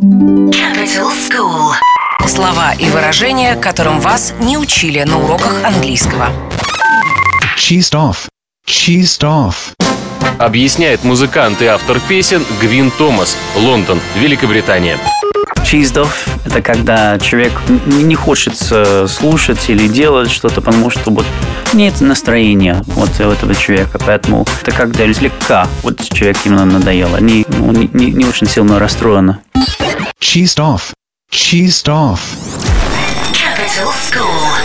Capital School. Слова и выражения, которым вас не учили на уроках английского. Cheesed off. Cheesed off. Объясняет музыкант и автор песен Гвин Томас, Лондон, Великобритания. Cheesed off – это когда человек не хочет слушать или делать что-то, потому что вот нет настроения вот у этого человека. Поэтому это когда слегка вот человек именно надоел. Они ну, не, не- не очень сильно расстроены. Cheesed off. Cheesed off. Capital School.